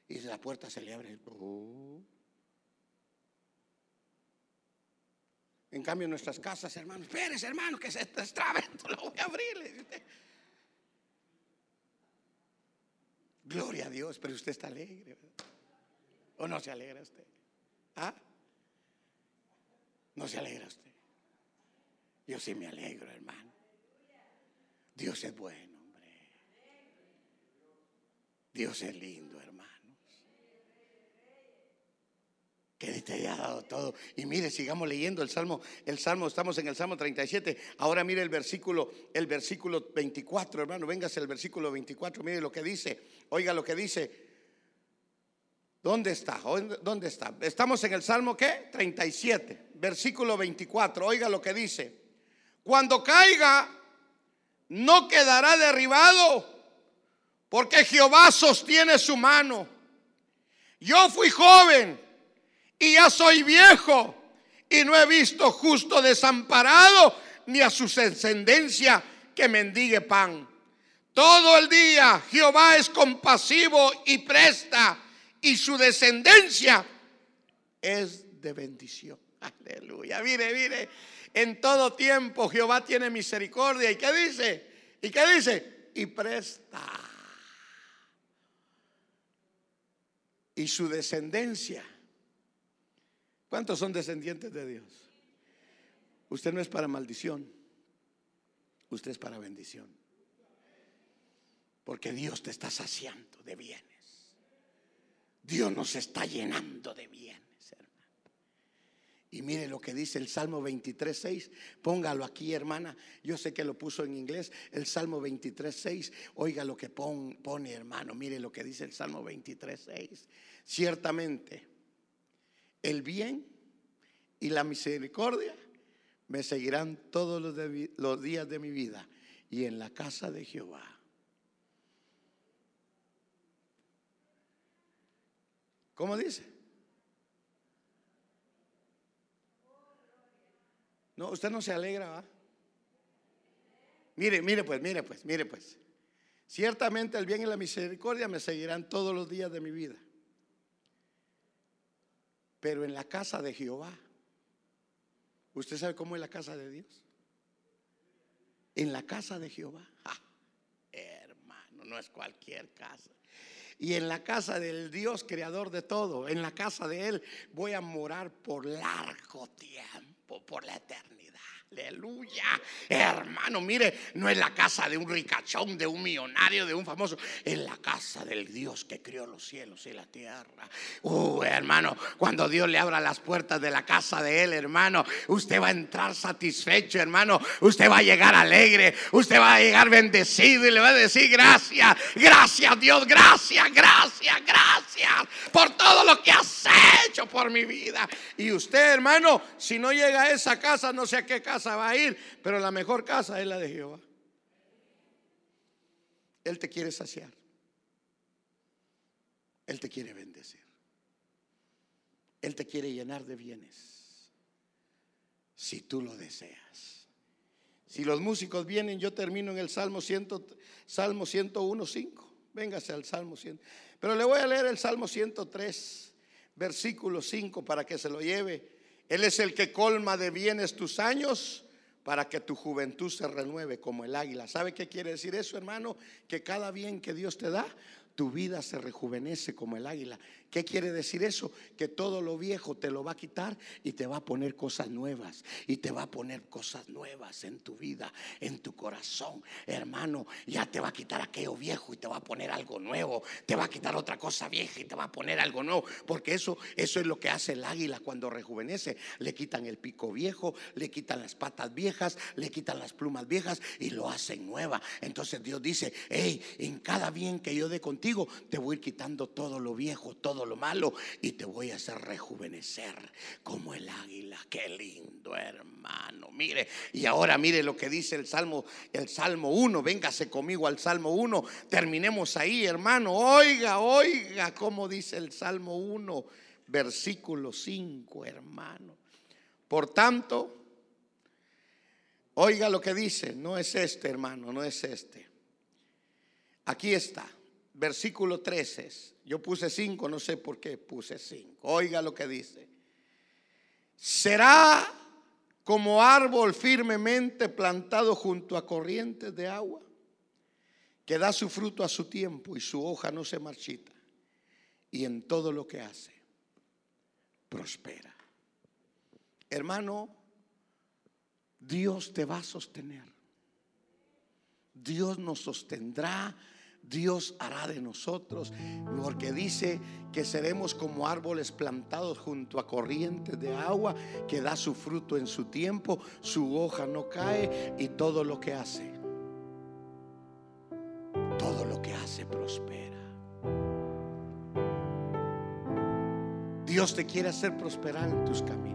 Y la puerta se le abre. Oh. En cambio, en nuestras casas, hermanos, espérese, hermano, que se destrabe, lo voy a abrir. Gloria a Dios, pero usted está alegre. ¿O no se alegra usted? ¿Ah? ¿No se alegra usted? Yo sí me alegro, hermano. Dios es bueno, hombre. Dios es lindo, hermano que te haya dado todo. Y mire, sigamos leyendo el Salmo, el Salmo, estamos en el Salmo 37. Ahora mire el versículo, el versículo 24, hermano, véngase el versículo 24, mire lo que dice. Oiga lo que dice. ¿Dónde está? ¿Dónde está? Estamos en el Salmo ¿qué? 37, versículo 24. Oiga lo que dice. Cuando caiga, no quedará derribado, porque Jehová sostiene su mano. Yo fui joven y ya soy viejo y no he visto justo desamparado ni a su descendencia que mendigue pan. Todo el día Jehová es compasivo y presta y su descendencia es de bendición. Aleluya. Mire, mire, en todo tiempo Jehová tiene misericordia. ¿Y qué dice? ¿Y qué dice? Y presta. Y su descendencia ¿Cuántos son descendientes de Dios? Usted no es para maldición, usted es para bendición. Porque Dios te está saciando de bienes. Dios nos está llenando de bienes, hermano. Y mire lo que dice el Salmo 23, 6. Póngalo aquí, hermana. Yo sé que lo puso en inglés. El Salmo 23, 6. Oiga lo que pone, hermano. Mire lo que dice el Salmo 23, 6. Ciertamente el bien y la misericordia me seguirán todos los, días de mi vida y en la casa de Jehová. ¿Cómo dice? No, usted no se alegra, ¿va? Mire, mire pues, mire pues, mire pues. Ciertamente el bien y la misericordia me seguirán todos los días de mi vida pero en la casa de Jehová. ¿Usted sabe cómo es la casa de Dios? En la casa de Jehová. hermano, no es cualquier casa. Y en la casa del Dios creador de todo, en la casa de Él, voy a morar por largo tiempo, por la eternidad. Aleluya. Hermano, mire, no es la casa de un ricachón, de un millonario, de un famoso. Es la casa del Dios que creó los cielos y la tierra. Uh, hermano, cuando Dios le abra las puertas de la casa de él, hermano, usted va a entrar satisfecho, hermano. Usted va a llegar alegre. Usted va a llegar bendecido y le va a decir gracias, gracias Dios, gracias, gracias, gracias por todo lo que has hecho por mi vida. Y usted, hermano, si no llega a esa casa, no sé a qué casa va a ir, pero la mejor casa es la de Jehová. Él te quiere saciar. Él te quiere bendecir. Él te quiere llenar de bienes. Si tú lo deseas. Si los músicos vienen, yo termino en el Salmo, 100, Salmo 101, 5. Véngase al Salmo 100. Pero le voy a leer el Salmo 103, versículo 5, para que se lo lleve él es el que colma de bienes tus años para que tu juventud se renueve como el águila. ¿Sabe qué quiere decir eso, hermano? Que cada bien que Dios te da, tu vida se rejuvenece como el águila. ¿Qué quiere decir eso? Que todo lo viejo te lo va a quitar y te va a poner cosas nuevas. Y te va a poner cosas nuevas en tu vida, en tu corazón. Hermano, ya te va a quitar aquello viejo y te va a poner algo nuevo. Te va a quitar otra cosa vieja y te va a poner algo nuevo. Porque eso, eso es lo que hace el águila cuando rejuvenece. Le quitan el pico viejo, le quitan las patas viejas, le quitan las plumas viejas y lo hacen nueva. Entonces Dios dice, hey, en cada bien que yo dé contigo, te voy a ir quitando todo lo viejo, todo lo malo y te voy a hacer rejuvenecer como el águila. Qué lindo, hermano. Mire, y ahora mire lo que dice el Salmo, el Salmo 1. Véngase conmigo al Salmo 1. Terminemos ahí, hermano. Oiga, oiga cómo dice el Salmo 1, versículo 5, hermano. Por tanto, oiga lo que dice, no es este, hermano, no es este. Aquí está, versículo 13. Yo puse cinco, no sé por qué puse cinco. Oiga lo que dice. Será como árbol firmemente plantado junto a corrientes de agua, que da su fruto a su tiempo y su hoja no se marchita. Y en todo lo que hace, prospera. Hermano, Dios te va a sostener. Dios nos sostendrá Dios hará de nosotros, porque dice que seremos como árboles plantados junto a corrientes de agua, que da su fruto en su tiempo, su hoja no cae y todo lo que hace, todo lo que hace prospera. Dios te quiere hacer prosperar en tus caminos.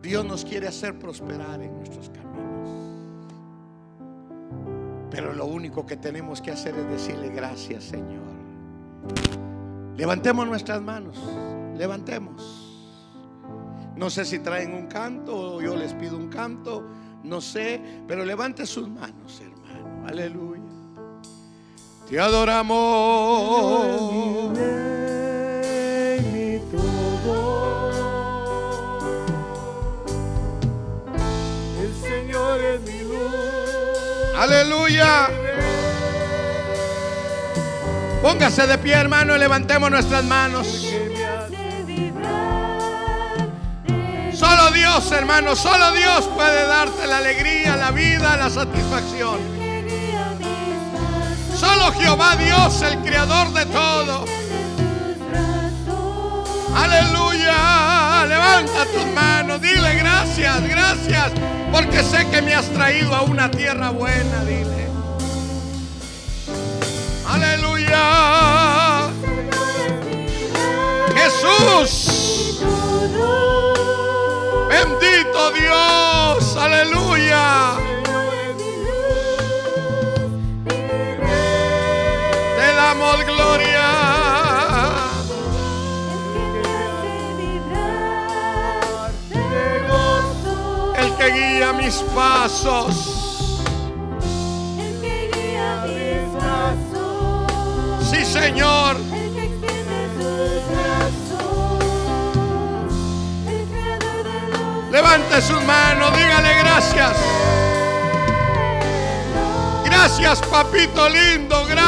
Dios nos quiere hacer prosperar en nuestros caminos. Pero lo único que tenemos que hacer es decirle gracias, Señor. Levantemos nuestras manos, levantemos. No sé si traen un canto o yo les pido un canto, no sé, pero levante sus manos, hermano. Aleluya. Te adoramos. Aleluya. Póngase de pie, hermano, y levantemos nuestras manos. Solo Dios, hermano, solo Dios puede darte la alegría, la vida, la satisfacción. Solo Jehová Dios, el creador de todo. Aleluya. Levanta tus manos, dile gracias, gracias porque sé que me has traído a una tierra buena, dile. Aleluya. Jesús. Bendito Dios. Aleluya. Te damos gloria. Guía mis pasos. El que guía mis pasos. Sí, Señor. El que extiende sus brazos. El creador de los Levante sus manos, dígale gracias. Gracias, papito lindo, gracias.